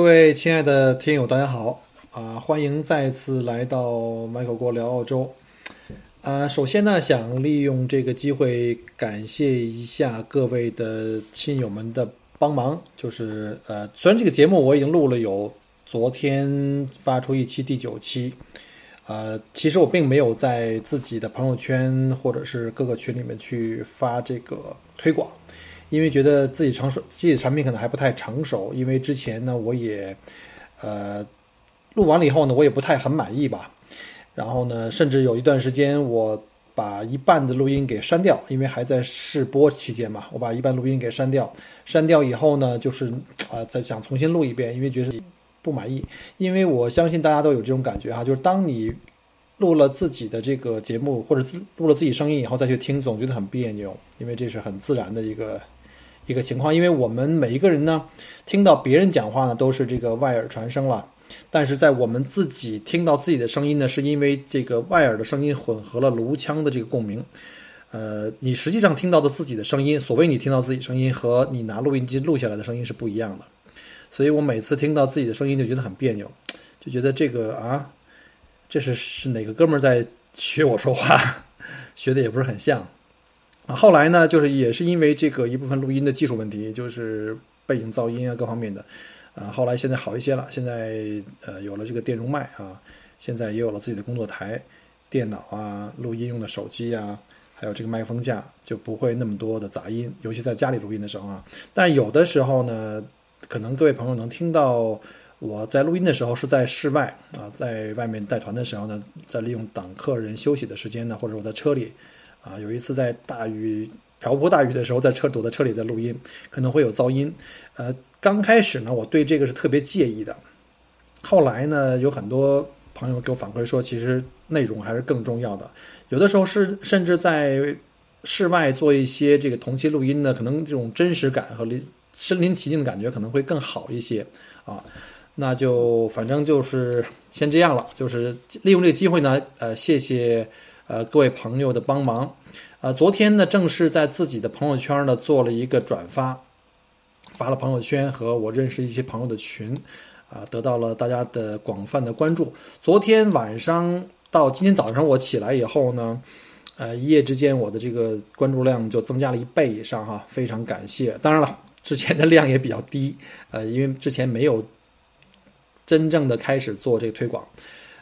各位亲爱的听友，大家好啊！欢迎再次来到 Michael 国聊澳洲。啊，首先呢，想利用这个机会感谢一下各位的亲友们的帮忙。就是呃，虽然这个节目我已经录了有昨天发出一期第九期，呃，其实我并没有在自己的朋友圈或者是各个群里面去发这个推广。因为觉得自己成熟，自己的产品可能还不太成熟。因为之前呢，我也，呃，录完了以后呢，我也不太很满意吧。然后呢，甚至有一段时间，我把一半的录音给删掉，因为还在试播期间嘛。我把一半录音给删掉，删掉以后呢，就是啊，再想重新录一遍，因为觉得不满意。因为我相信大家都有这种感觉哈，就是当你录了自己的这个节目，或者录了自己声音以后再去听，总觉得很别扭，因为这是很自然的一个。一个情况，因为我们每一个人呢，听到别人讲话呢，都是这个外耳传声了。但是在我们自己听到自己的声音呢，是因为这个外耳的声音混合了颅腔的这个共鸣。呃，你实际上听到的自己的声音，所谓你听到自己声音和你拿录音机录下来的声音是不一样的。所以我每次听到自己的声音就觉得很别扭，就觉得这个啊，这是是哪个哥们儿在学我说话，学的也不是很像。后来呢，就是也是因为这个一部分录音的技术问题，就是背景噪音啊各方面的，啊，后来现在好一些了。现在呃有了这个电容麦啊，现在也有了自己的工作台、电脑啊、录音用的手机啊，还有这个麦克风架，就不会那么多的杂音。尤其在家里录音的时候啊，但有的时候呢，可能各位朋友能听到我在录音的时候是在室外啊，在外面带团的时候呢，在利用等客人休息的时间呢，或者我在车里。啊，有一次在大雨瓢泼大雨的时候，在车躲在车里在录音，可能会有噪音。呃，刚开始呢，我对这个是特别介意的。后来呢，有很多朋友给我反馈说，其实内容还是更重要的。有的时候是甚至在室外做一些这个同期录音呢，可能这种真实感和身临其境的感觉可能会更好一些啊。那就反正就是先这样了，就是利用这个机会呢，呃，谢谢。呃，各位朋友的帮忙，呃，昨天呢，正是在自己的朋友圈呢做了一个转发，发了朋友圈和我认识一些朋友的群，啊，得到了大家的广泛的关注。昨天晚上到今天早上我起来以后呢，呃，一夜之间我的这个关注量就增加了一倍以上哈，非常感谢。当然了，之前的量也比较低，呃，因为之前没有真正的开始做这个推广。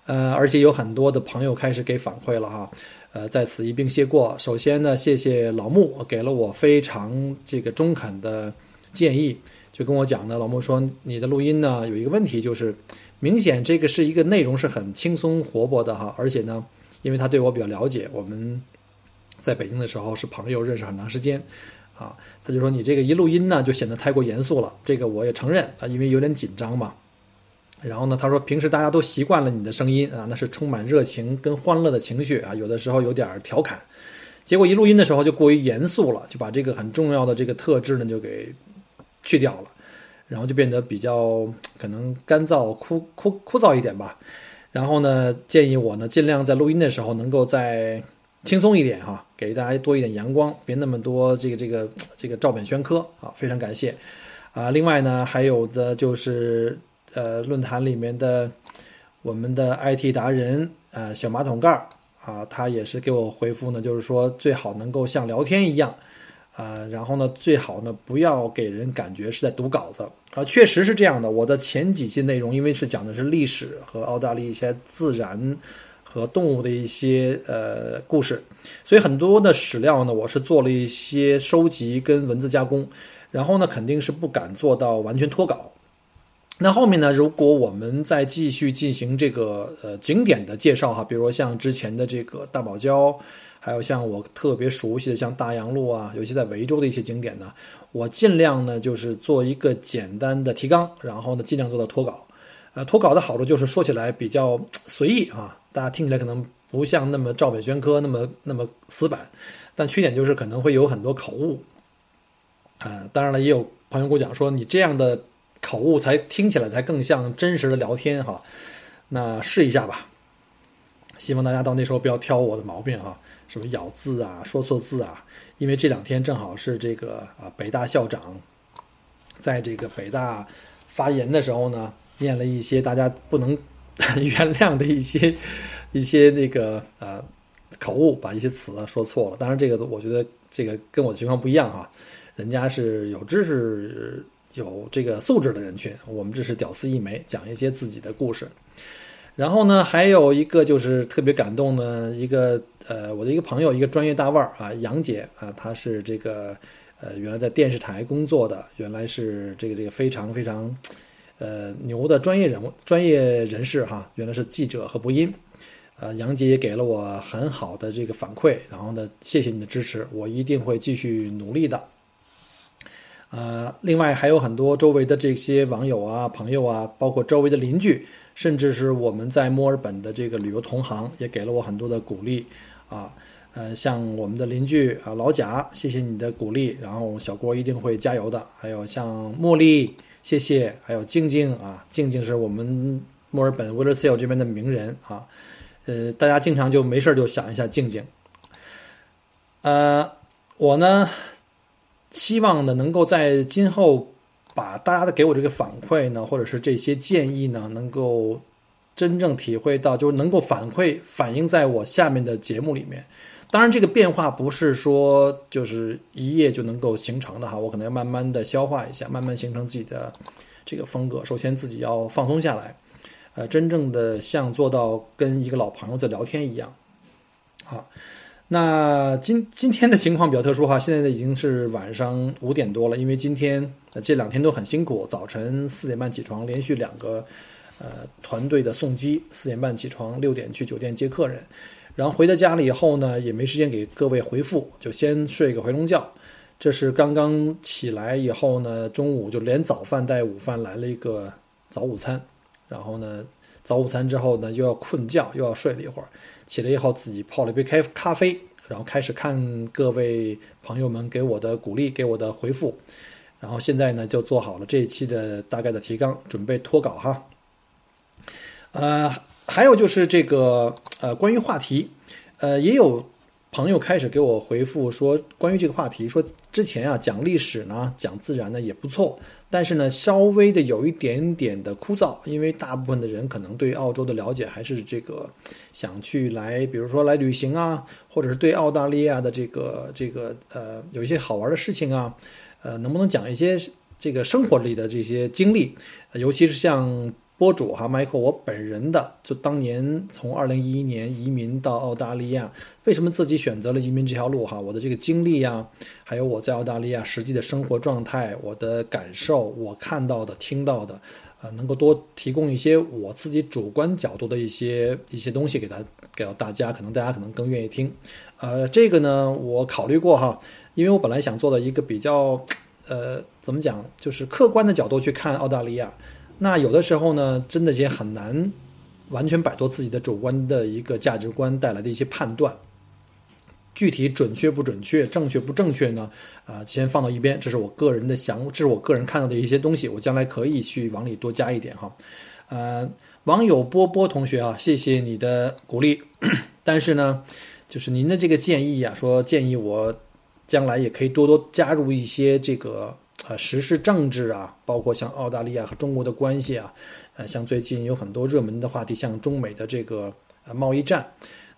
呃，而且有很多的朋友开始给反馈了哈，呃，在此一并谢过。首先呢，谢谢老穆给了我非常这个中肯的建议，就跟我讲呢，老穆说你的录音呢有一个问题，就是明显这个是一个内容是很轻松活泼的哈，而且呢，因为他对我比较了解，我们在北京的时候是朋友，认识很长时间，啊，他就说你这个一录音呢就显得太过严肃了，这个我也承认啊，因为有点紧张嘛。然后呢，他说平时大家都习惯了你的声音啊，那是充满热情跟欢乐的情绪啊，有的时候有点调侃，结果一录音的时候就过于严肃了，就把这个很重要的这个特质呢就给去掉了，然后就变得比较可能干燥枯枯枯燥一点吧。然后呢，建议我呢尽量在录音的时候能够再轻松一点哈，给大家多一点阳光，别那么多这个这个这个照本宣科啊，非常感谢啊。另外呢，还有的就是。呃，论坛里面的我们的 IT 达人，呃，小马桶盖啊，他也是给我回复呢，就是说最好能够像聊天一样，啊，然后呢，最好呢不要给人感觉是在读稿子啊，确实是这样的。我的前几期内容，因为是讲的是历史和澳大利亚一些自然和动物的一些呃故事，所以很多的史料呢，我是做了一些收集跟文字加工，然后呢，肯定是不敢做到完全脱稿。那后面呢，如果我们再继续进行这个呃景点的介绍哈，比如说像之前的这个大堡礁，还有像我特别熟悉的像大洋路啊，尤其在维州的一些景点呢，我尽量呢就是做一个简单的提纲，然后呢尽量做到脱稿。呃，脱稿的好处就是说起来比较随意啊，大家听起来可能不像那么照本宣科，那么那么死板。但缺点就是可能会有很多口误。啊，当然了，也有朋友跟我讲说，你这样的口误才听起来才更像真实的聊天哈。那试一下吧，希望大家到那时候不要挑我的毛病啊，什么咬字啊、说错字啊。因为这两天正好是这个啊，北大校长在这个北大发言的时候呢。念了一些大家不能 原谅的一些一些那个呃口误，把一些词说错了。当然，这个我觉得这个跟我的情况不一样哈，人家是有知识、有这个素质的人群，我们这是屌丝一枚，讲一些自己的故事。然后呢，还有一个就是特别感动的一个呃，我的一个朋友，一个专业大腕儿啊，杨姐啊，她是这个呃原来在电视台工作的，原来是这个这个非常非常。呃，牛的专业人物、专业人士哈，原来是记者和播音，呃，杨姐也给了我很好的这个反馈，然后呢，谢谢你的支持，我一定会继续努力的。呃，另外还有很多周围的这些网友啊、朋友啊，包括周围的邻居，甚至是我们在墨尔本的这个旅游同行，也给了我很多的鼓励啊。呃，像我们的邻居啊，老贾，谢谢你的鼓励，然后小郭一定会加油的。还有像茉莉。谢谢，还有静静啊，静静是我们墨尔本 w i l l e r s a l e 这边的名人啊，呃，大家经常就没事就想一下静静。呃，我呢，希望呢能够在今后把大家的给我这个反馈呢，或者是这些建议呢，能够真正体会到，就是能够反馈反映在我下面的节目里面。当然，这个变化不是说就是一夜就能够形成的哈，我可能要慢慢的消化一下，慢慢形成自己的这个风格。首先自己要放松下来，呃，真正的像做到跟一个老朋友在聊天一样。啊，那今今天的情况比较特殊哈，现在呢已经是晚上五点多了，因为今天呃这两天都很辛苦，早晨四点半起床，连续两个呃团队的送机，四点半起床，六点去酒店接客人。然后回到家里以后呢，也没时间给各位回复，就先睡个回笼觉。这是刚刚起来以后呢，中午就连早饭带午饭来了一个早午餐。然后呢，早午餐之后呢，又要困觉，又要睡了一会儿。起来以后自己泡了一杯开咖啡，然后开始看各位朋友们给我的鼓励，给我的回复。然后现在呢，就做好了这一期的大概的提纲，准备脱稿哈。呃。还有就是这个呃，关于话题，呃，也有朋友开始给我回复说，关于这个话题，说之前啊讲历史呢，讲自然呢也不错，但是呢稍微的有一点点的枯燥，因为大部分的人可能对澳洲的了解还是这个想去来，比如说来旅行啊，或者是对澳大利亚的这个这个呃有一些好玩的事情啊，呃，能不能讲一些这个生活里的这些经历，尤其是像。播主哈，Michael，我本人的就当年从二零一一年移民到澳大利亚，为什么自己选择了移民这条路哈？我的这个经历呀，还有我在澳大利亚实际的生活状态，我的感受，我看到的、听到的，呃，能够多提供一些我自己主观角度的一些一些东西给他给到大家，可能大家可能更愿意听。呃，这个呢，我考虑过哈，因为我本来想做的一个比较，呃，怎么讲，就是客观的角度去看澳大利亚。那有的时候呢，真的也很难完全摆脱自己的主观的一个价值观带来的一些判断。具体准确不准确、正确不正确呢？啊，先放到一边，这是我个人的想，这是我个人看到的一些东西，我将来可以去往里多加一点哈。呃，网友波波同学啊，谢谢你的鼓励，但是呢，就是您的这个建议啊，说建议我将来也可以多多加入一些这个。啊，时事政治啊，包括像澳大利亚和中国的关系啊，呃，像最近有很多热门的话题，像中美的这个呃贸易战。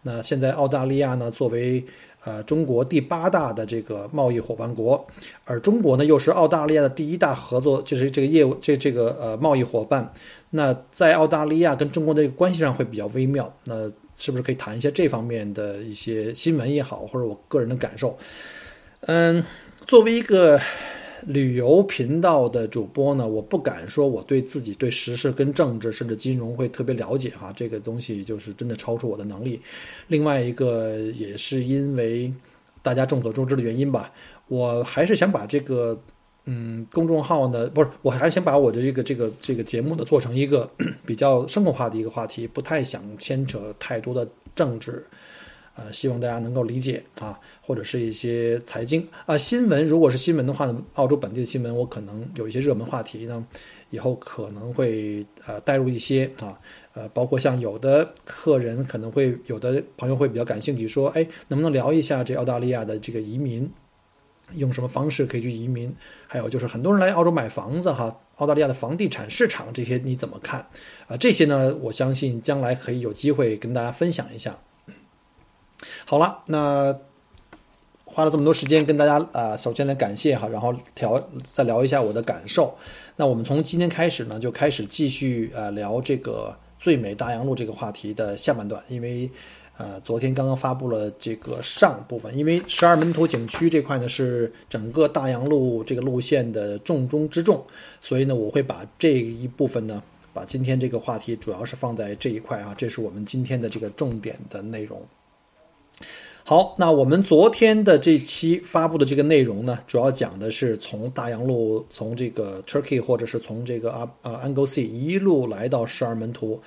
那现在澳大利亚呢，作为呃中国第八大的这个贸易伙伴国，而中国呢又是澳大利亚的第一大合作，就是这个业务这这个呃贸易伙伴。那在澳大利亚跟中国的关系上会比较微妙。那是不是可以谈一下这方面的一些新闻也好，或者我个人的感受？嗯，作为一个。旅游频道的主播呢，我不敢说我对自己对时事跟政治甚至金融会特别了解哈，这个东西就是真的超出我的能力。另外一个也是因为大家众所周知的原因吧，我还是想把这个嗯公众号呢，不是，我还是想把我的这个这个这个节目呢做成一个比较生活化的一个话题，不太想牵扯太多的政治。呃，希望大家能够理解啊，或者是一些财经啊新闻。如果是新闻的话呢，澳洲本地的新闻，我可能有一些热门话题呢，以后可能会呃带入一些啊，呃，包括像有的客人可能会有的朋友会比较感兴趣，说，哎，能不能聊一下这澳大利亚的这个移民，用什么方式可以去移民？还有就是很多人来澳洲买房子哈，澳大利亚的房地产市场这些你怎么看？啊，这些呢，我相信将来可以有机会跟大家分享一下。好了，那花了这么多时间跟大家啊，首先来感谢哈，然后聊再聊一下我的感受。那我们从今天开始呢，就开始继续呃聊这个最美大洋路这个话题的下半段，因为呃昨天刚刚发布了这个上部分，因为十二门头景区这块呢是整个大洋路这个路线的重中之重，所以呢我会把这一部分呢，把今天这个话题主要是放在这一块啊，这是我们今天的这个重点的内容。好，那我们昨天的这期发布的这个内容呢，主要讲的是从大洋路，从这个 Turkey 或者是从这个啊啊 Anglesey 一路来到十二门徒，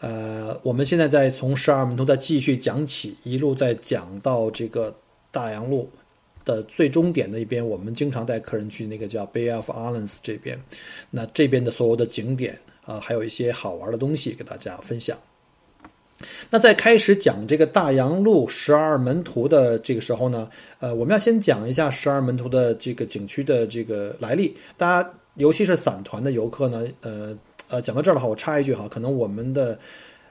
呃，我们现在在从十二门徒再继续讲起，一路再讲到这个大洋路的最终点那边，我们经常带客人去那个叫 Bay of Islands 这边，那这边的所有的景点啊，还有一些好玩的东西给大家分享。那在开始讲这个大洋路十二门徒的这个时候呢，呃，我们要先讲一下十二门徒的这个景区的这个来历。大家尤其是散团的游客呢，呃呃，讲到这儿的话，我插一句哈，可能我们的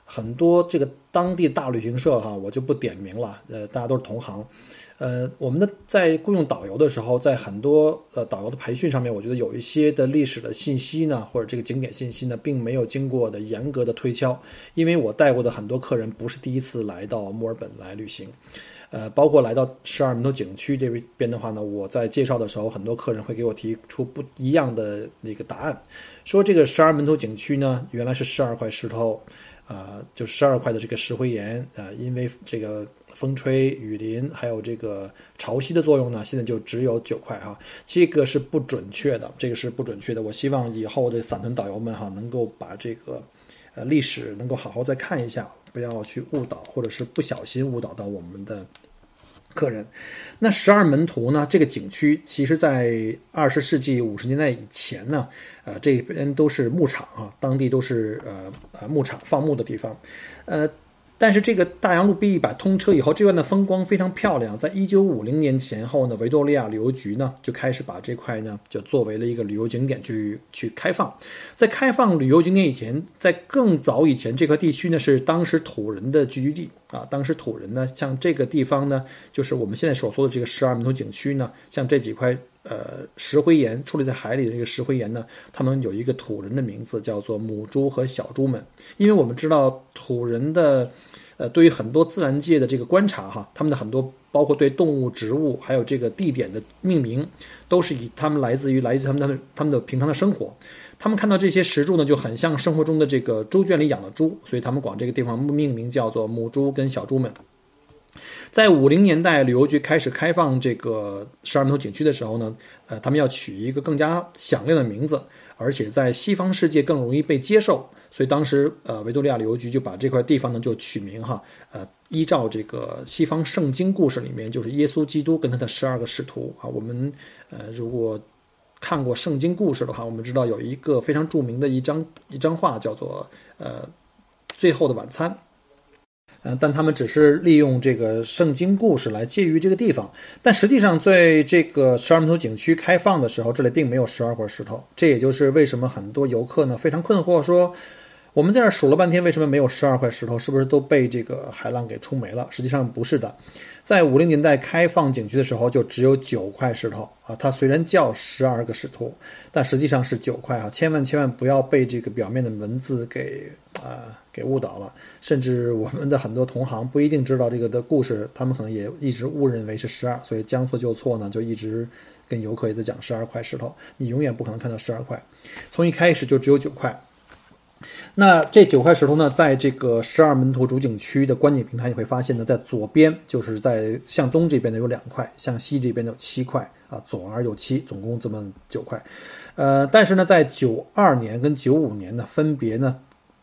很多这个当地大旅行社哈，我就不点名了，呃，大家都是同行。呃，我们的在雇佣导游的时候，在很多呃导游的培训上面，我觉得有一些的历史的信息呢，或者这个景点信息呢，并没有经过的严格的推敲。因为我带过的很多客人不是第一次来到墨尔本来旅行，呃，包括来到十二门头景区这边的话呢，我在介绍的时候，很多客人会给我提出不一样的那个答案，说这个十二门头景区呢，原来是十二块石头，啊，就十二块的这个石灰岩啊，因为这个。风吹雨淋，还有这个潮汐的作用呢，现在就只有九块哈，这个是不准确的，这个是不准确的。我希望以后的散团导游们哈，能够把这个呃历史能够好好再看一下，不要去误导或者是不小心误导到我们的客人。那十二门徒呢，这个景区其实在二十世纪五十年代以前呢，呃，这边都是牧场啊，当地都是呃呃牧场放牧的地方，呃。但是这个大洋路 B 一百通车以后，这段的风光非常漂亮。在一九五零年前后呢，维多利亚旅游局呢就开始把这块呢就作为了一个旅游景点去去开放。在开放旅游景点以前，在更早以前，这块地区呢是当时土人的聚居地啊。当时土人呢，像这个地方呢，就是我们现在所说的这个十二门头景区呢，像这几块。呃，石灰岩矗立在海里的这个石灰岩呢，他们有一个土人的名字，叫做母猪和小猪们。因为我们知道土人的，呃，对于很多自然界的这个观察哈，他们的很多包括对动物、植物，还有这个地点的命名，都是以他们来自于来自他们他们他们的平常的生活。他们看到这些石柱呢，就很像生活中的这个猪圈里养的猪，所以他们管这个地方命名叫做母猪跟小猪们。在五零年代，旅游局开始开放这个十二门头景区的时候呢，呃，他们要取一个更加响亮的名字，而且在西方世界更容易被接受，所以当时呃，维多利亚旅游局就把这块地方呢就取名哈，呃，依照这个西方圣经故事里面，就是耶稣基督跟他的十二个使徒啊，我们呃如果看过圣经故事的话，我们知道有一个非常著名的一张一张画叫做呃，最后的晚餐。呃，但他们只是利用这个圣经故事来介于这个地方，但实际上在这个十二门头景区开放的时候，这里并没有十二块石头。这也就是为什么很多游客呢非常困惑，说我们在这数了半天，为什么没有十二块石头？是不是都被这个海浪给冲没了？实际上不是的。在五零年代开放景区的时候，就只有九块石头啊。它虽然叫十二个使徒，但实际上是九块啊。千万千万不要被这个表面的文字给啊给误导了。甚至我们的很多同行不一定知道这个的故事，他们可能也一直误认为是十二，所以将错就错呢，就一直跟游客也在讲十二块石头，你永远不可能看到十二块，从一开始就只有九块。那这九块石头呢，在这个十二门徒主景区的观景平台，你会发现呢，在左边就是在向东这边呢有两块，向西这边有七块啊，左二右七，总共这么九块。呃，但是呢，在九二年跟九五年呢，分别呢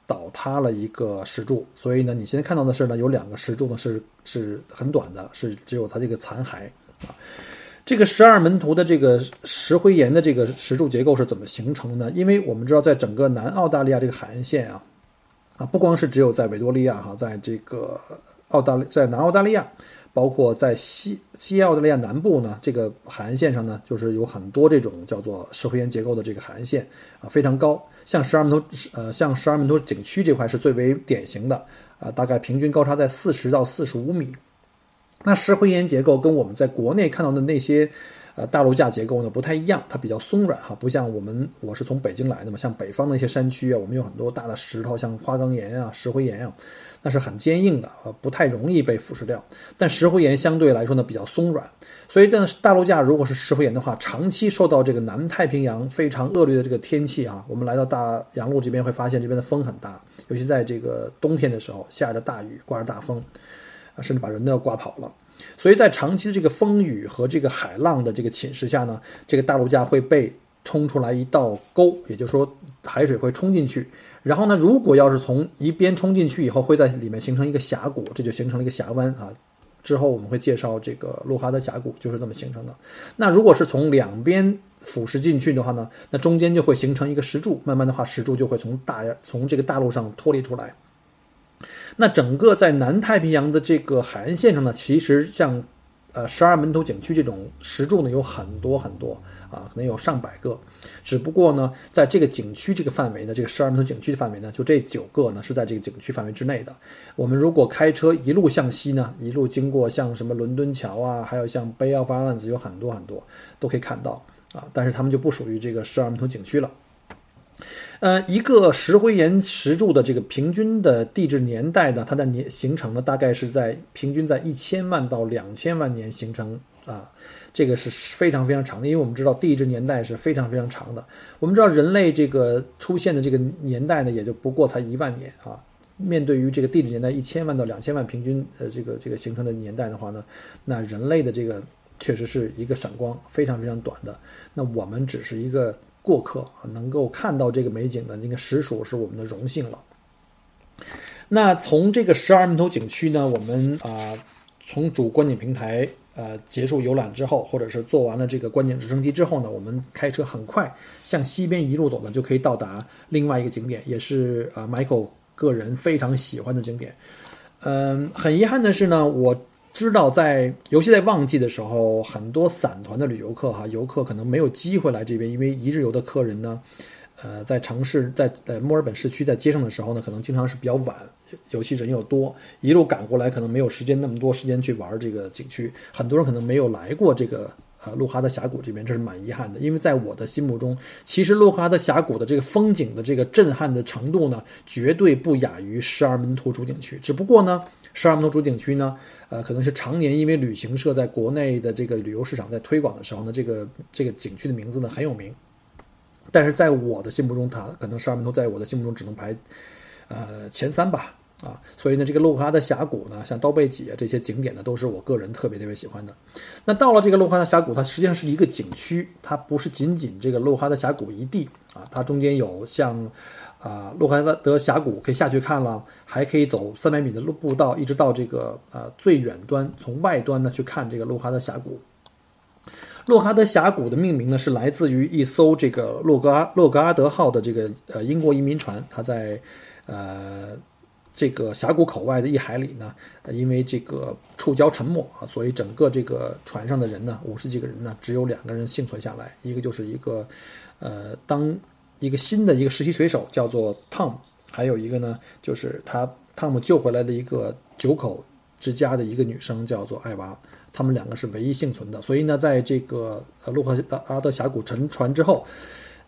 倒塌了一个石柱，所以呢，你现在看到的是呢，有两个石柱呢是是很短的，是只有它这个残骸啊。这个十二门徒的这个石灰岩的这个石柱结构是怎么形成的呢？因为我们知道，在整个南澳大利亚这个海岸线啊，啊，不光是只有在维多利亚哈，在这个澳大利在南澳大利亚，包括在西西澳大利亚南部呢，这个海岸线上呢，就是有很多这种叫做石灰岩结构的这个海岸线啊，非常高。像十二门头呃，像十二门头景区这块是最为典型的啊，大概平均高差在四十到四十五米。那石灰岩结构跟我们在国内看到的那些，呃，大陆架结构呢不太一样，它比较松软哈，不像我们我是从北京来的嘛，像北方的一些山区啊，我们有很多大的石头，像花岗岩啊、石灰岩啊，那是很坚硬的啊，不太容易被腐蚀掉。但石灰岩相对来说呢比较松软，所以这大陆架如果是石灰岩的话，长期受到这个南太平洋非常恶劣的这个天气啊，我们来到大洋路这边会发现这边的风很大，尤其在这个冬天的时候，下着大雨，刮着大风。啊，甚至把人都要刮跑了，所以在长期的这个风雨和这个海浪的这个侵蚀下呢，这个大陆架会被冲出来一道沟，也就是说海水会冲进去。然后呢，如果要是从一边冲进去以后，会在里面形成一个峡谷，这就形成了一个峡湾啊。之后我们会介绍这个洛哈德峡谷就是这么形成的。那如果是从两边腐蚀进去的话呢，那中间就会形成一个石柱，慢慢的话石柱就会从大从这个大陆上脱离出来。那整个在南太平洋的这个海岸线上呢，其实像，呃，十二门头景区这种石柱呢有很多很多啊，可能有上百个。只不过呢，在这个景区这个范围呢，这个十二门头景区的范围呢，就这九个呢是在这个景区范围之内的。我们如果开车一路向西呢，一路经过像什么伦敦桥啊，还有像 Bay of Islands 有很多很多都可以看到啊，但是它们就不属于这个十二门头景区了。呃，一个石灰岩石柱的这个平均的地质年代呢，它的年形成呢，大概是在平均在一千万到两千万年形成啊，这个是非常非常长的，因为我们知道地质年代是非常非常长的。我们知道人类这个出现的这个年代呢，也就不过才一万年啊。面对于这个地质年代一千万到两千万平均呃这个这个形成的年代的话呢，那人类的这个确实是一个闪光，非常非常短的。那我们只是一个。过客啊，能够看到这个美景的那个实属是我们的荣幸了。那从这个十二门头景区呢，我们啊，从主观景平台呃结束游览之后，或者是做完了这个观景直升机之后呢，我们开车很快向西边一路走呢，就可以到达另外一个景点，也是啊，Michael 个人非常喜欢的景点。嗯，很遗憾的是呢，我。知道在，尤其在旺季的时候，很多散团的旅游客哈，游客可能没有机会来这边，因为一日游的客人呢，呃，在城市在在墨尔本市区在街上的时候呢，可能经常是比较晚，尤其人又多，一路赶过来，可能没有时间那么多时间去玩这个景区，很多人可能没有来过这个呃洛哈的峡谷这边，这是蛮遗憾的，因为在我的心目中，其实洛哈的峡谷的这个风景的这个震撼的程度呢，绝对不亚于十二门徒主景区，只不过呢。十二门头主景区呢，呃，可能是常年因为旅行社在国内的这个旅游市场在推广的时候呢，这个这个景区的名字呢很有名。但是在我的心目中，它可能十二门头在我的心目中只能排，呃，前三吧，啊，所以呢，这个洛哈的峡谷呢，像刀背脊啊这些景点呢，都是我个人特别特别喜欢的。那到了这个洛哈的峡谷，它实际上是一个景区，它不是仅仅这个洛哈的峡谷一地啊，它中间有像。啊，洛哈德峡谷可以下去看了，还可以走三百米的路步道，一直到这个啊最远端，从外端呢去看这个洛哈德峡谷。洛哈德峡谷的命名呢是来自于一艘这个洛格阿洛格阿德号的这个呃英国移民船，它在呃这个峡谷口外的一海里呢，因为这个触礁沉没啊，所以整个这个船上的人呢，五十几个人呢，只有两个人幸存下来，一个就是一个呃当。一个新的一个实习水手叫做汤姆还有一个呢，就是他汤姆救回来的一个九口之家的一个女生叫做艾娃，他们两个是唯一幸存的。所以呢，在这个呃洛克阿德峡谷沉船之后，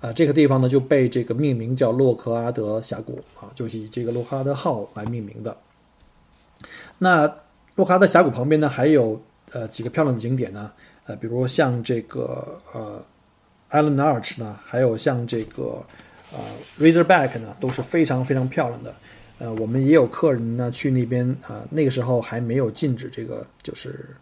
啊，这个地方呢就被这个命名叫洛克阿德峡谷啊，就是以这个洛克阿德号来命名的。那洛克阿德峡谷旁边呢还有呃几个漂亮的景点呢，呃，比如像这个呃 Island Arch 呢，还有像这个呃 Razorback 呢，都是非常非常漂亮的。呃，我们也有客人呢去那边啊，那个时候还没有禁止这个就是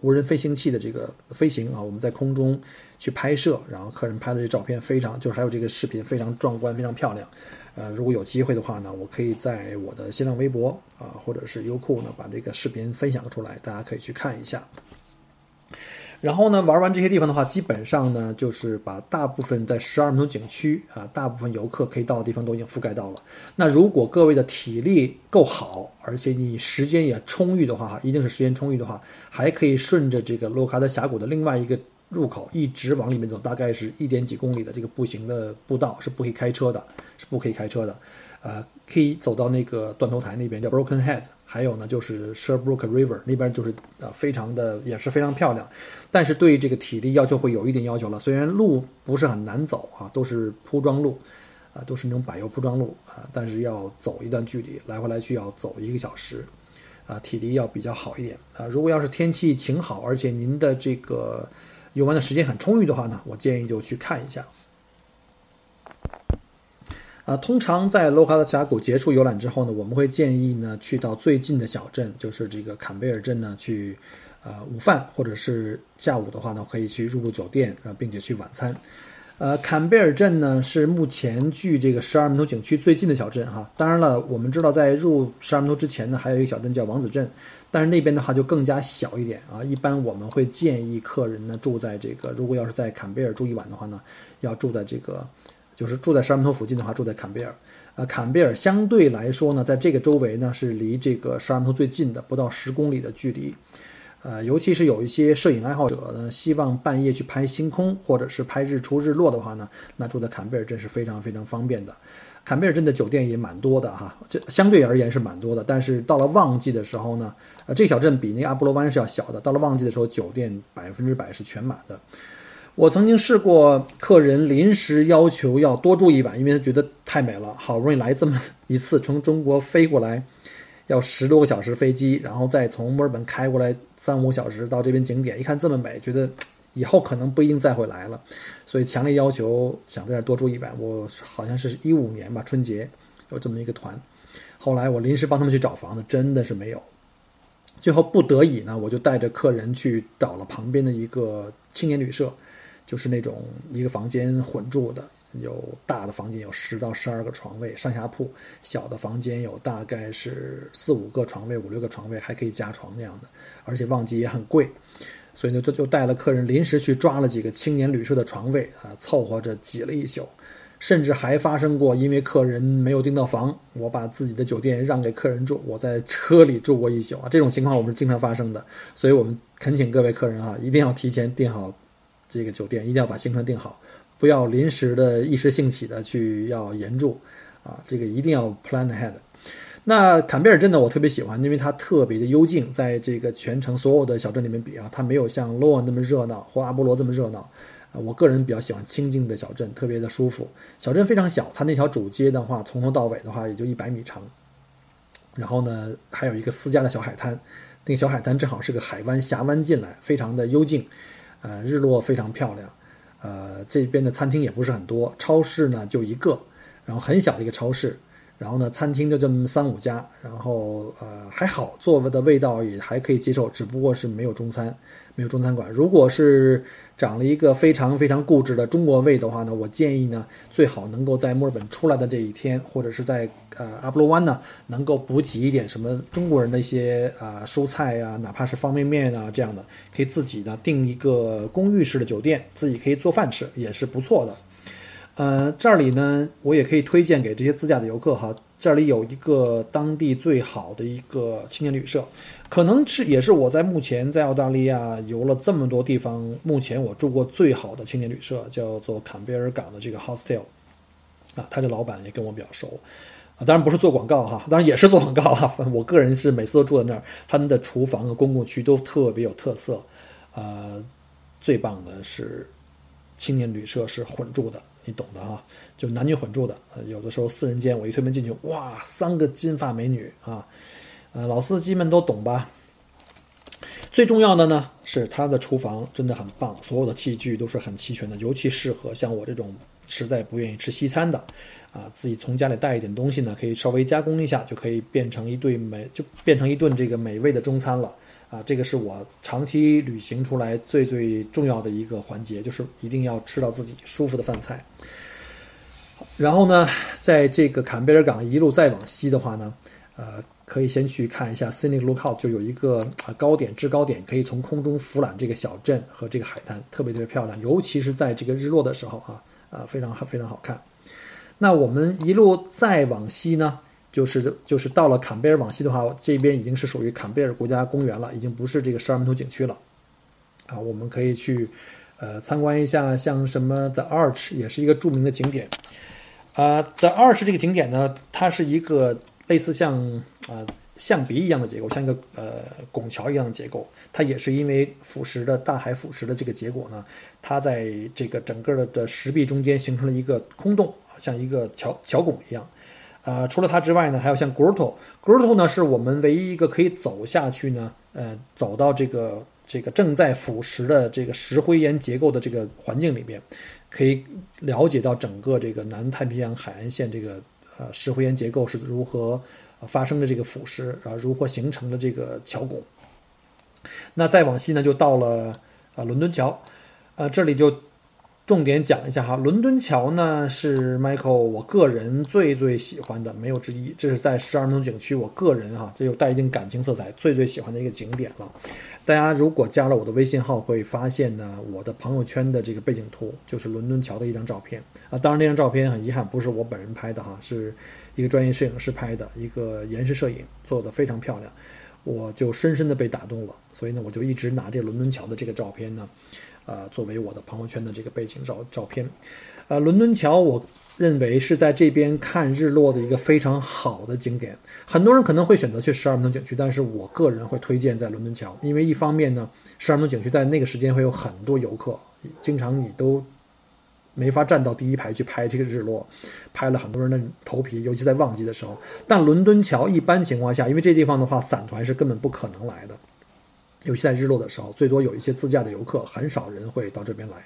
无人飞行器的这个飞行啊，我们在空中去拍摄，然后客人拍的这照片非常，就是还有这个视频非常壮观，非常漂亮。呃，如果有机会的话呢，我可以在我的新浪微博啊，或者是优酷呢，把这个视频分享出来，大家可以去看一下。然后呢，玩完这些地方的话，基本上呢，就是把大部分在十二门头景区啊，大部分游客可以到的地方都已经覆盖到了。那如果各位的体力够好，而且你时间也充裕的话，一定是时间充裕的话，还可以顺着这个洛卡德峡谷的另外一个入口一直往里面走，大概是一点几公里的这个步行的步道，是不可以开车的，是不可以开车的。呃，可以走到那个断头台那边叫 Broken Head，还有呢就是 Sherbrooke River 那边就是呃非常的也是非常漂亮，但是对这个体力要求会有一点要求了。虽然路不是很难走啊，都是铺装路，啊都是那种柏油铺装路啊，但是要走一段距离，来回来去要走一个小时，啊体力要比较好一点啊。如果要是天气晴好，而且您的这个游玩的时间很充裕的话呢，我建议就去看一下。啊，通常在洛卡德峡谷结束游览之后呢，我们会建议呢去到最近的小镇，就是这个坎贝尔镇呢去，呃，午饭或者是下午的话呢，可以去入住酒店，啊，并且去晚餐。呃，坎贝尔镇呢是目前距这个十二门头景区最近的小镇哈。当然了，我们知道在入十二门头之前呢，还有一个小镇叫王子镇，但是那边的话就更加小一点啊。一般我们会建议客人呢住在这个，如果要是在坎贝尔住一晚的话呢，要住在这个。就是住在沙门头附近的话，住在坎贝尔，呃，坎贝尔相对来说呢，在这个周围呢是离这个沙门头最近的，不到十公里的距离，呃，尤其是有一些摄影爱好者呢，希望半夜去拍星空或者是拍日出日落的话呢，那住在坎贝尔真是非常非常方便的。坎贝尔镇的酒店也蛮多的哈，这相对而言是蛮多的，但是到了旺季的时候呢，呃，这小镇比那个阿波罗湾是要小的，到了旺季的时候，酒店百分之百是全满的。我曾经试过，客人临时要求要多住一晚，因为他觉得太美了，好不容易来这么一次，从中国飞过来，要十多个小时飞机，然后再从墨尔本开过来三五小时到这边景点，一看这么美，觉得以后可能不一定再会来了，所以强烈要求想在这多住一晚。我好像是一五年吧，春节有这么一个团，后来我临时帮他们去找房子，真的是没有，最后不得已呢，我就带着客人去找了旁边的一个青年旅社。就是那种一个房间混住的，有大的房间有十到十二个床位上下铺，小的房间有大概是四五个床位五六个床位还可以加床那样的，而且旺季也很贵，所以呢就就带了客人临时去抓了几个青年旅社的床位啊，凑合着挤了一宿，甚至还发生过因为客人没有订到房，我把自己的酒店让给客人住，我在车里住过一宿啊，这种情况我们是经常发生的，所以我们恳请各位客人啊，一定要提前订好。这个酒店一定要把行程订好，不要临时的一时兴起的去要延住，啊，这个一定要 plan ahead。那坎贝尔镇呢，我特别喜欢，因为它特别的幽静，在这个全城所有的小镇里面比啊，它没有像洛那么热闹或阿波罗这么热闹。啊，我个人比较喜欢清静的小镇，特别的舒服。小镇非常小，它那条主街的话，从头到尾的话也就一百米长。然后呢，还有一个私家的小海滩，那个小海滩正好是个海湾峡湾进来，非常的幽静。呃，日落非常漂亮，呃，这边的餐厅也不是很多，超市呢就一个，然后很小的一个超市。然后呢，餐厅就这么三五家，然后呃还好，做的味道也还可以接受，只不过是没有中餐，没有中餐馆。如果是长了一个非常非常固执的中国胃的话呢，我建议呢，最好能够在墨尔本出来的这一天，或者是在呃阿波罗湾呢，能够补给一点什么中国人的一些啊蔬菜啊，哪怕是方便面啊这样的，可以自己呢订一个公寓式的酒店，自己可以做饭吃，也是不错的。呃，这里呢，我也可以推荐给这些自驾的游客哈。这里有一个当地最好的一个青年旅社，可能是也是我在目前在澳大利亚游了这么多地方，目前我住过最好的青年旅社，叫做坎贝尔港的这个 hostel。啊，他的老板也跟我比较熟，啊，当然不是做广告哈，当然也是做广告哈。我个人是每次都住在那儿，他们的厨房和公共区都特别有特色。呃，最棒的是青年旅社是混住的。你懂的啊，就男女混住的，有的时候四人间，我一推门进去，哇，三个金发美女啊，呃，老司机们都懂吧？最重要的呢是它的厨房真的很棒，所有的器具都是很齐全的，尤其适合像我这种实在不愿意吃西餐的，啊，自己从家里带一点东西呢，可以稍微加工一下，就可以变成一顿美，就变成一顿这个美味的中餐了。啊，这个是我长期旅行出来最最重要的一个环节，就是一定要吃到自己舒服的饭菜。然后呢，在这个坎贝尔港一路再往西的话呢，呃。可以先去看一下 Scenic Lookout，就有一个啊高点制高点，可以从空中俯览这个小镇和这个海滩，特别特别漂亮，尤其是在这个日落的时候啊啊非常非常好看。那我们一路再往西呢，就是就是到了坎贝尔往西的话，这边已经是属于坎贝尔国家公园了，已经不是这个十二门头景区了啊。我们可以去呃参观一下，像什么 The Arch 也是一个著名的景点啊。The Arch 这个景点呢，它是一个。类似像呃象鼻一样的结构，像一个呃拱桥一样的结构，它也是因为腐蚀的大海腐蚀的这个结果呢，它在这个整个的的石壁中间形成了一个空洞，像一个桥桥拱一样。呃，除了它之外呢，还有像 grotto，grotto 呢是我们唯一一个可以走下去呢，呃，走到这个这个正在腐蚀的这个石灰岩结构的这个环境里边，可以了解到整个这个南太平洋海岸线这个。呃，石灰岩结构是如何发生的这个腐蚀啊？如何形成的这个桥拱？那再往西呢，就到了啊伦敦桥，呃，这里就重点讲一下哈。伦敦桥呢是 Michael 我个人最最喜欢的，没有之一。这是在十二门景区，我个人哈，这就带一定感情色彩，最最喜欢的一个景点了。大家如果加了我的微信号，会发现呢，我的朋友圈的这个背景图就是伦敦桥的一张照片啊。当然，那张照片很遗憾不是我本人拍的哈，是一个专业摄影师拍的，一个延时摄影做的非常漂亮，我就深深的被打动了。所以呢，我就一直拿这伦敦桥的这个照片呢，呃，作为我的朋友圈的这个背景照照片。呃，伦敦桥我。认为是在这边看日落的一个非常好的景点。很多人可能会选择去十二门景区，但是我个人会推荐在伦敦桥，因为一方面呢，十二门景区在那个时间会有很多游客，经常你都没法站到第一排去拍这个日落，拍了很多人的头皮，尤其在旺季的时候。但伦敦桥一般情况下，因为这地方的话，散团是根本不可能来的。尤其在日落的时候，最多有一些自驾的游客，很少人会到这边来，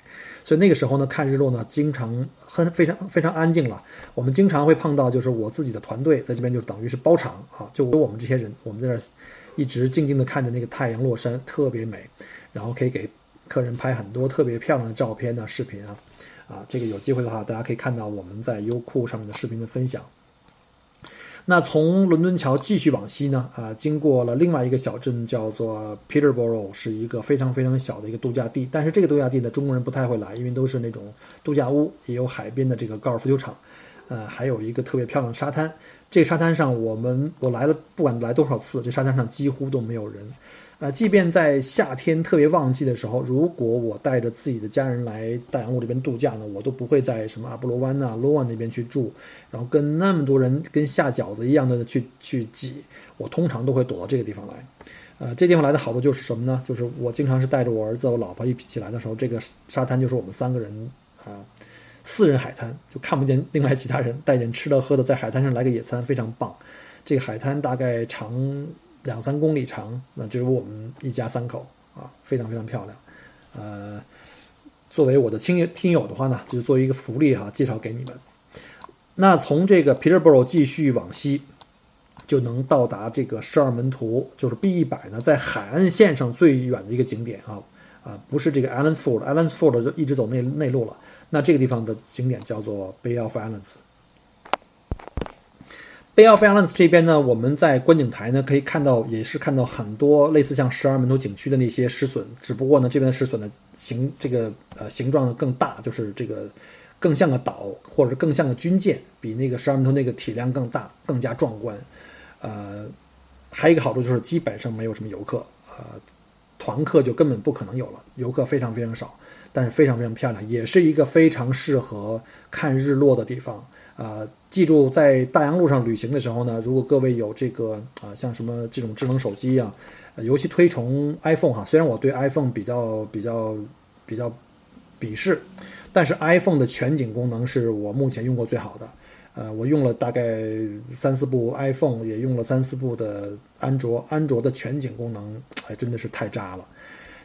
所以那个时候呢，看日落呢，经常很非常非常安静了。我们经常会碰到，就是我自己的团队在这边，就等于是包场啊，就我们这些人，我们在这一直静静的看着那个太阳落山，特别美，然后可以给客人拍很多特别漂亮的照片呢、视频啊，啊，这个有机会的话，大家可以看到我们在优酷上面的视频的分享。那从伦敦桥继续往西呢？啊，经过了另外一个小镇，叫做 Peterborough，是一个非常非常小的一个度假地。但是这个度假地呢，中国人不太会来，因为都是那种度假屋，也有海边的这个高尔夫球场，呃，还有一个特别漂亮的沙滩。这个沙滩上，我们我来了，不管来多少次，这沙滩上几乎都没有人。呃，即便在夏天特别旺季的时候，如果我带着自己的家人来大洋路这边度假呢，我都不会在什么阿波罗湾呐、罗湾那边去住，然后跟那么多人跟下饺子一样的去去挤，我通常都会躲到这个地方来。呃，这地方来的好处就是什么呢？就是我经常是带着我儿子、我老婆一起来的时候，这个沙滩就是我们三个人啊，四人海滩，就看不见另外其他人，带点吃的喝的，在海滩上来个野餐，非常棒。这个海滩大概长。两三公里长，那只有我们一家三口啊，非常非常漂亮。呃，作为我的亲友听友的话呢，就作为一个福利哈，介绍给你们。那从这个 Peterborough 继续往西，就能到达这个十二门徒，就是 B 一百呢，在海岸线上最远的一个景点啊啊，不是这个 Allensford，Allensford 就一直走内内陆了。那这个地方的景点叫做 Bay of Islands。Bay of Islands 这边呢，我们在观景台呢可以看到，也是看到很多类似像十二门头景区的那些石笋，只不过呢这边的石笋的形这个呃形状更大，就是这个更像个岛，或者更像个军舰，比那个十二门头那个体量更大，更加壮观。呃，还有一个好处就是基本上没有什么游客，呃，团客就根本不可能有了，游客非常非常少，但是非常非常漂亮，也是一个非常适合看日落的地方。啊，记住，在大洋路上旅行的时候呢，如果各位有这个啊，像什么这种智能手机啊，尤其推崇 iPhone 哈，虽然我对 iPhone 比较比较比较鄙视，但是 iPhone 的全景功能是我目前用过最好的。呃，我用了大概三四部 iPhone，也用了三四部的安卓，安卓的全景功能还真的是太渣了。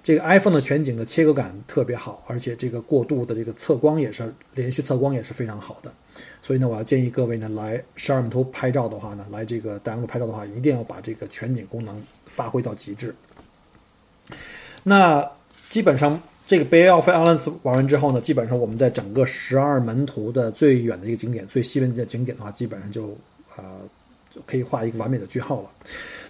这个 iPhone 的全景的切割感特别好，而且这个过渡的这个测光也是连续测光也是非常好的。所以呢，我要建议各位呢来十二米图拍照的话呢，来这个大洋路拍照的话，一定要把这个全景功能发挥到极致。那基本上。这个 Bay of Islands 玩完之后呢，基本上我们在整个十二门徒的最远的一个景点、最西边的景点的话，基本上就呃可以画一个完美的句号了。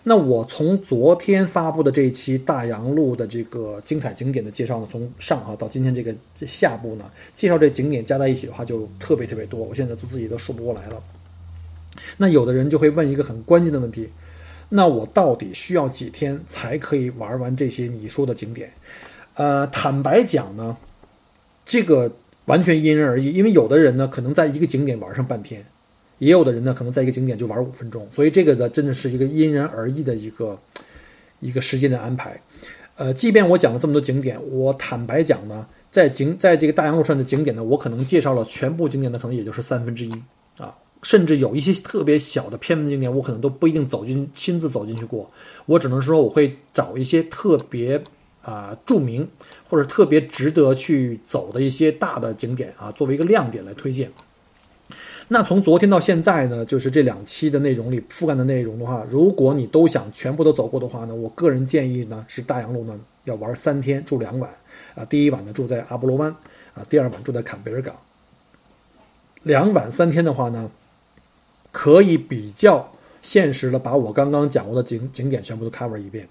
那我从昨天发布的这一期大洋路的这个精彩景点的介绍呢，从上哈到今天这个这下部呢，介绍这景点加在一起的话，就特别特别多，我现在都自己都数不过来了。那有的人就会问一个很关键的问题：那我到底需要几天才可以玩完这些你说的景点？呃，坦白讲呢，这个完全因人而异，因为有的人呢可能在一个景点玩上半天，也有的人呢可能在一个景点就玩五分钟，所以这个呢真的是一个因人而异的一个一个时间的安排。呃，即便我讲了这么多景点，我坦白讲呢，在景在这个大洋路上的景点呢，我可能介绍了全部景点的可能也就是三分之一啊，甚至有一些特别小的偏门景点，我可能都不一定走进亲自走进去过，我只能说我会找一些特别。啊，著名或者特别值得去走的一些大的景点啊，作为一个亮点来推荐。那从昨天到现在呢，就是这两期的内容里覆盖的内容的话，如果你都想全部都走过的话呢，我个人建议呢是大洋路呢要玩三天住两晚啊，第一晚呢住在阿波罗湾啊，第二晚住在坎贝尔港。两晚三天的话呢，可以比较现实的把我刚刚讲过的景景点全部都 cover 一遍。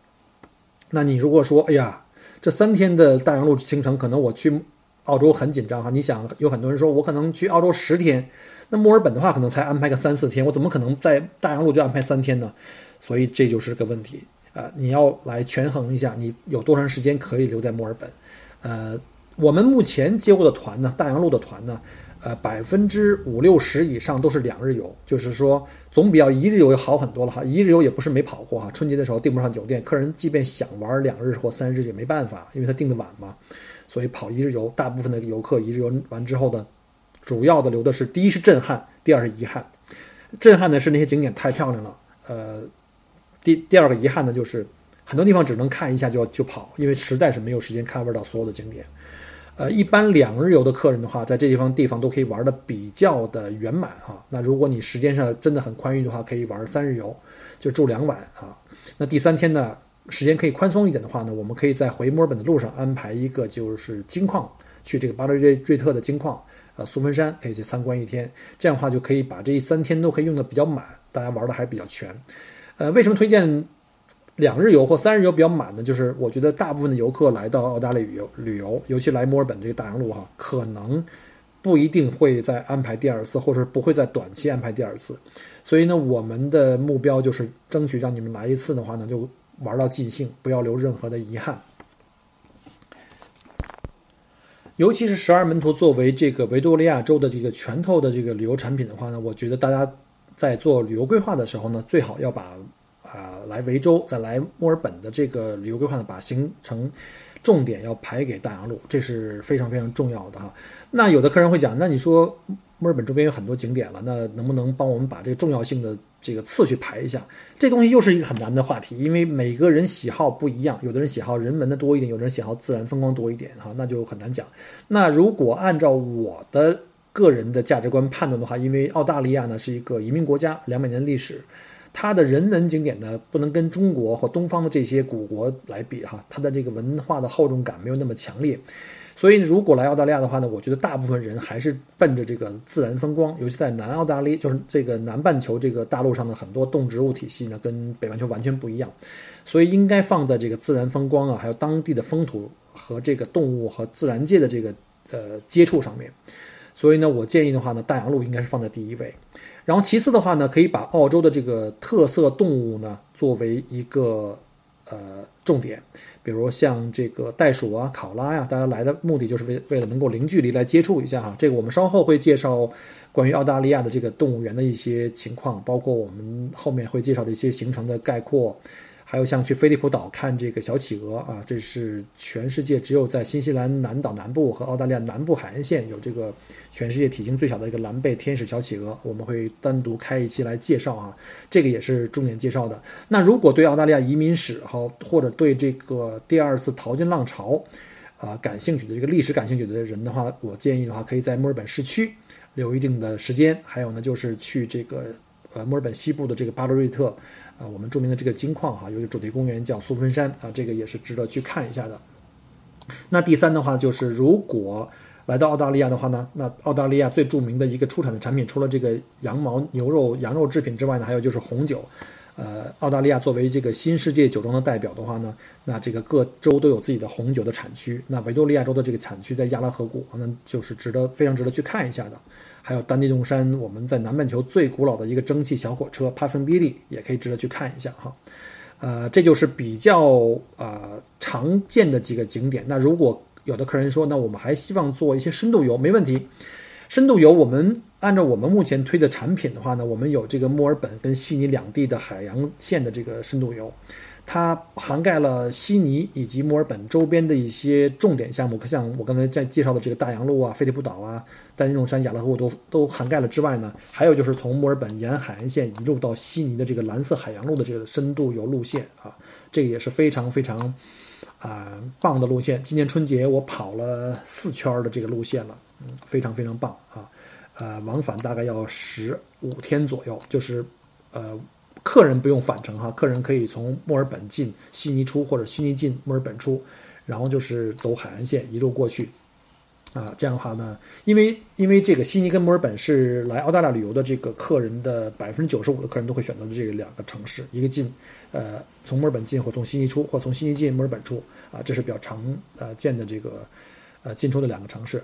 那你如果说，哎呀，这三天的大洋路行程，可能我去澳洲很紧张哈。你想，有很多人说我可能去澳洲十天，那墨尔本的话可能才安排个三四天，我怎么可能在大洋路就安排三天呢？所以这就是个问题啊！你要来权衡一下，你有多长时间可以留在墨尔本？呃，我们目前接过的团呢，大洋路的团呢。呃，百分之五六十以上都是两日游，就是说总比要一日游要好很多了哈。一日游也不是没跑过哈，春节的时候订不上酒店，客人即便想玩两日或三日也没办法，因为他订的晚嘛。所以跑一日游，大部分的游客一日游完之后呢，主要的留的是第一是震撼，第二是遗憾。震撼的是那些景点太漂亮了，呃，第第二个遗憾呢就是很多地方只能看一下就要就跑，因为实在是没有时间 cover 到所有的景点。呃，一般两日游的客人的话，在这地方地方都可以玩的比较的圆满啊。那如果你时间上真的很宽裕的话，可以玩三日游，就住两晚啊。那第三天呢，时间可以宽松一点的话呢，我们可以在回墨尔本的路上安排一个就是金矿，去这个巴雷瑞瑞特的金矿，呃，苏芬山可以去参观一天。这样的话就可以把这三天都可以用的比较满，大家玩的还比较全。呃，为什么推荐？两日游或三日游比较满的，就是我觉得大部分的游客来到澳大利亚旅游，旅游，尤其来墨尔本这个大洋路哈，可能不一定会再安排第二次，或者不会在短期安排第二次。所以呢，我们的目标就是争取让你们来一次的话呢，就玩到尽兴，不要留任何的遗憾。尤其是十二门徒作为这个维多利亚州的这个拳头的这个旅游产品的话呢，我觉得大家在做旅游规划的时候呢，最好要把。来维州再来墨尔本的这个旅游规划呢，把行程重点要排给大洋路，这是非常非常重要的哈。那有的客人会讲，那你说墨尔本周边有很多景点了，那能不能帮我们把这个重要性的这个次序排一下？这东西又是一个很难的话题，因为每个人喜好不一样，有的人喜好人文的多一点，有的人喜好自然风光多一点哈，那就很难讲。那如果按照我的个人的价值观判断的话，因为澳大利亚呢是一个移民国家，两百年历史。它的人文景点呢，不能跟中国或东方的这些古国来比哈，它的这个文化的厚重感没有那么强烈，所以如果来澳大利亚的话呢，我觉得大部分人还是奔着这个自然风光，尤其在南澳大利亚，就是这个南半球这个大陆上的很多动植物体系呢，跟北半球完全不一样，所以应该放在这个自然风光啊，还有当地的风土和这个动物和自然界的这个呃接触上面，所以呢，我建议的话呢，大洋路应该是放在第一位。然后其次的话呢，可以把澳洲的这个特色动物呢作为一个呃重点，比如像这个袋鼠啊、考拉呀，大家来的目的就是为为了能够零距离来接触一下哈。这个我们稍后会介绍关于澳大利亚的这个动物园的一些情况，包括我们后面会介绍的一些行程的概括。还有像去菲利普岛看这个小企鹅啊，这是全世界只有在新西兰南岛南部和澳大利亚南部海岸线有这个全世界体型最小的一个蓝背天使小企鹅，我们会单独开一期来介绍啊，这个也是重点介绍的。那如果对澳大利亚移民史哈，或者对这个第二次淘金浪潮啊感兴趣的这个历史感兴趣的人的话，我建议的话，可以在墨尔本市区留一定的时间，还有呢，就是去这个呃墨尔本西部的这个巴罗瑞特。啊，我们著名的这个金矿哈，有一个主题公园叫苏芬山啊，这个也是值得去看一下的。那第三的话，就是如果来到澳大利亚的话呢，那澳大利亚最著名的一个出产的产品，除了这个羊毛、牛肉、羊肉制品之外呢，还有就是红酒。呃，澳大利亚作为这个新世界酒庄的代表的话呢，那这个各州都有自己的红酒的产区。那维多利亚州的这个产区在亚拉河谷，那就是值得非常值得去看一下的。还有丹尼洞山，我们在南半球最古老的一个蒸汽小火车帕芬比利，也可以值得去看一下哈。呃，这就是比较呃常见的几个景点。那如果有的客人说，那我们还希望做一些深度游，没问题。深度游，我们按照我们目前推的产品的话呢，我们有这个墨尔本跟悉尼两地的海洋线的这个深度游。它涵盖了悉尼以及墨尔本周边的一些重点项目，像我刚才在介绍的这个大洋路啊、菲利普岛啊、丹尼龙山、亚拉河都都涵盖了之外呢，还有就是从墨尔本沿海岸线一路到悉尼的这个蓝色海洋路的这个深度游路线啊，这个也是非常非常啊棒的路线。今年春节我跑了四圈的这个路线了，嗯，非常非常棒啊，呃，往返大概要十五天左右，就是呃。客人不用返程哈，客人可以从墨尔本进悉尼出，或者悉尼进墨尔本出，然后就是走海岸线一路过去，啊，这样的话呢，因为因为这个悉尼跟墨尔本是来澳大利亚旅游的这个客人的百分之九十五的客人都会选择的这两个城市，一个进，呃，从墨尔本进或从悉尼出，或从悉尼进墨尔本出，啊，这是比较常呃见的这个呃进出的两个城市。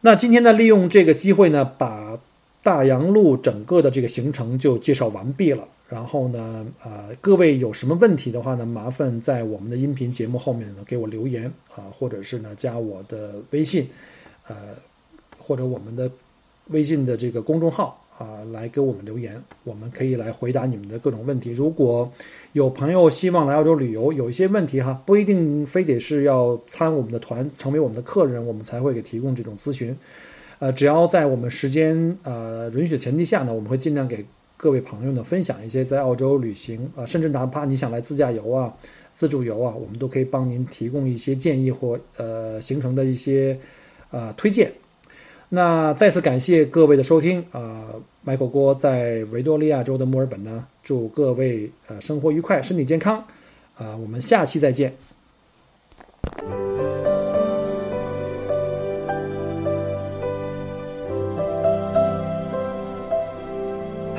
那今天呢，利用这个机会呢，把大洋路整个的这个行程就介绍完毕了。然后呢，呃，各位有什么问题的话呢，麻烦在我们的音频节目后面呢给我留言啊，或者是呢加我的微信，呃，或者我们的微信的这个公众号啊，来给我们留言，我们可以来回答你们的各种问题。如果有朋友希望来澳洲旅游，有一些问题哈，不一定非得是要参我们的团，成为我们的客人，我们才会给提供这种咨询。呃，只要在我们时间呃允许的前提下呢，我们会尽量给。各位朋友呢，分享一些在澳洲旅行啊，甚至哪怕你想来自驾游啊、自助游啊，我们都可以帮您提供一些建议或呃行程的一些呃推荐。那再次感谢各位的收听啊，麦口锅在维多利亚州的墨尔本呢，祝各位呃生活愉快，身体健康啊，我们下期再见。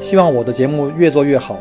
希望我的节目越做越好。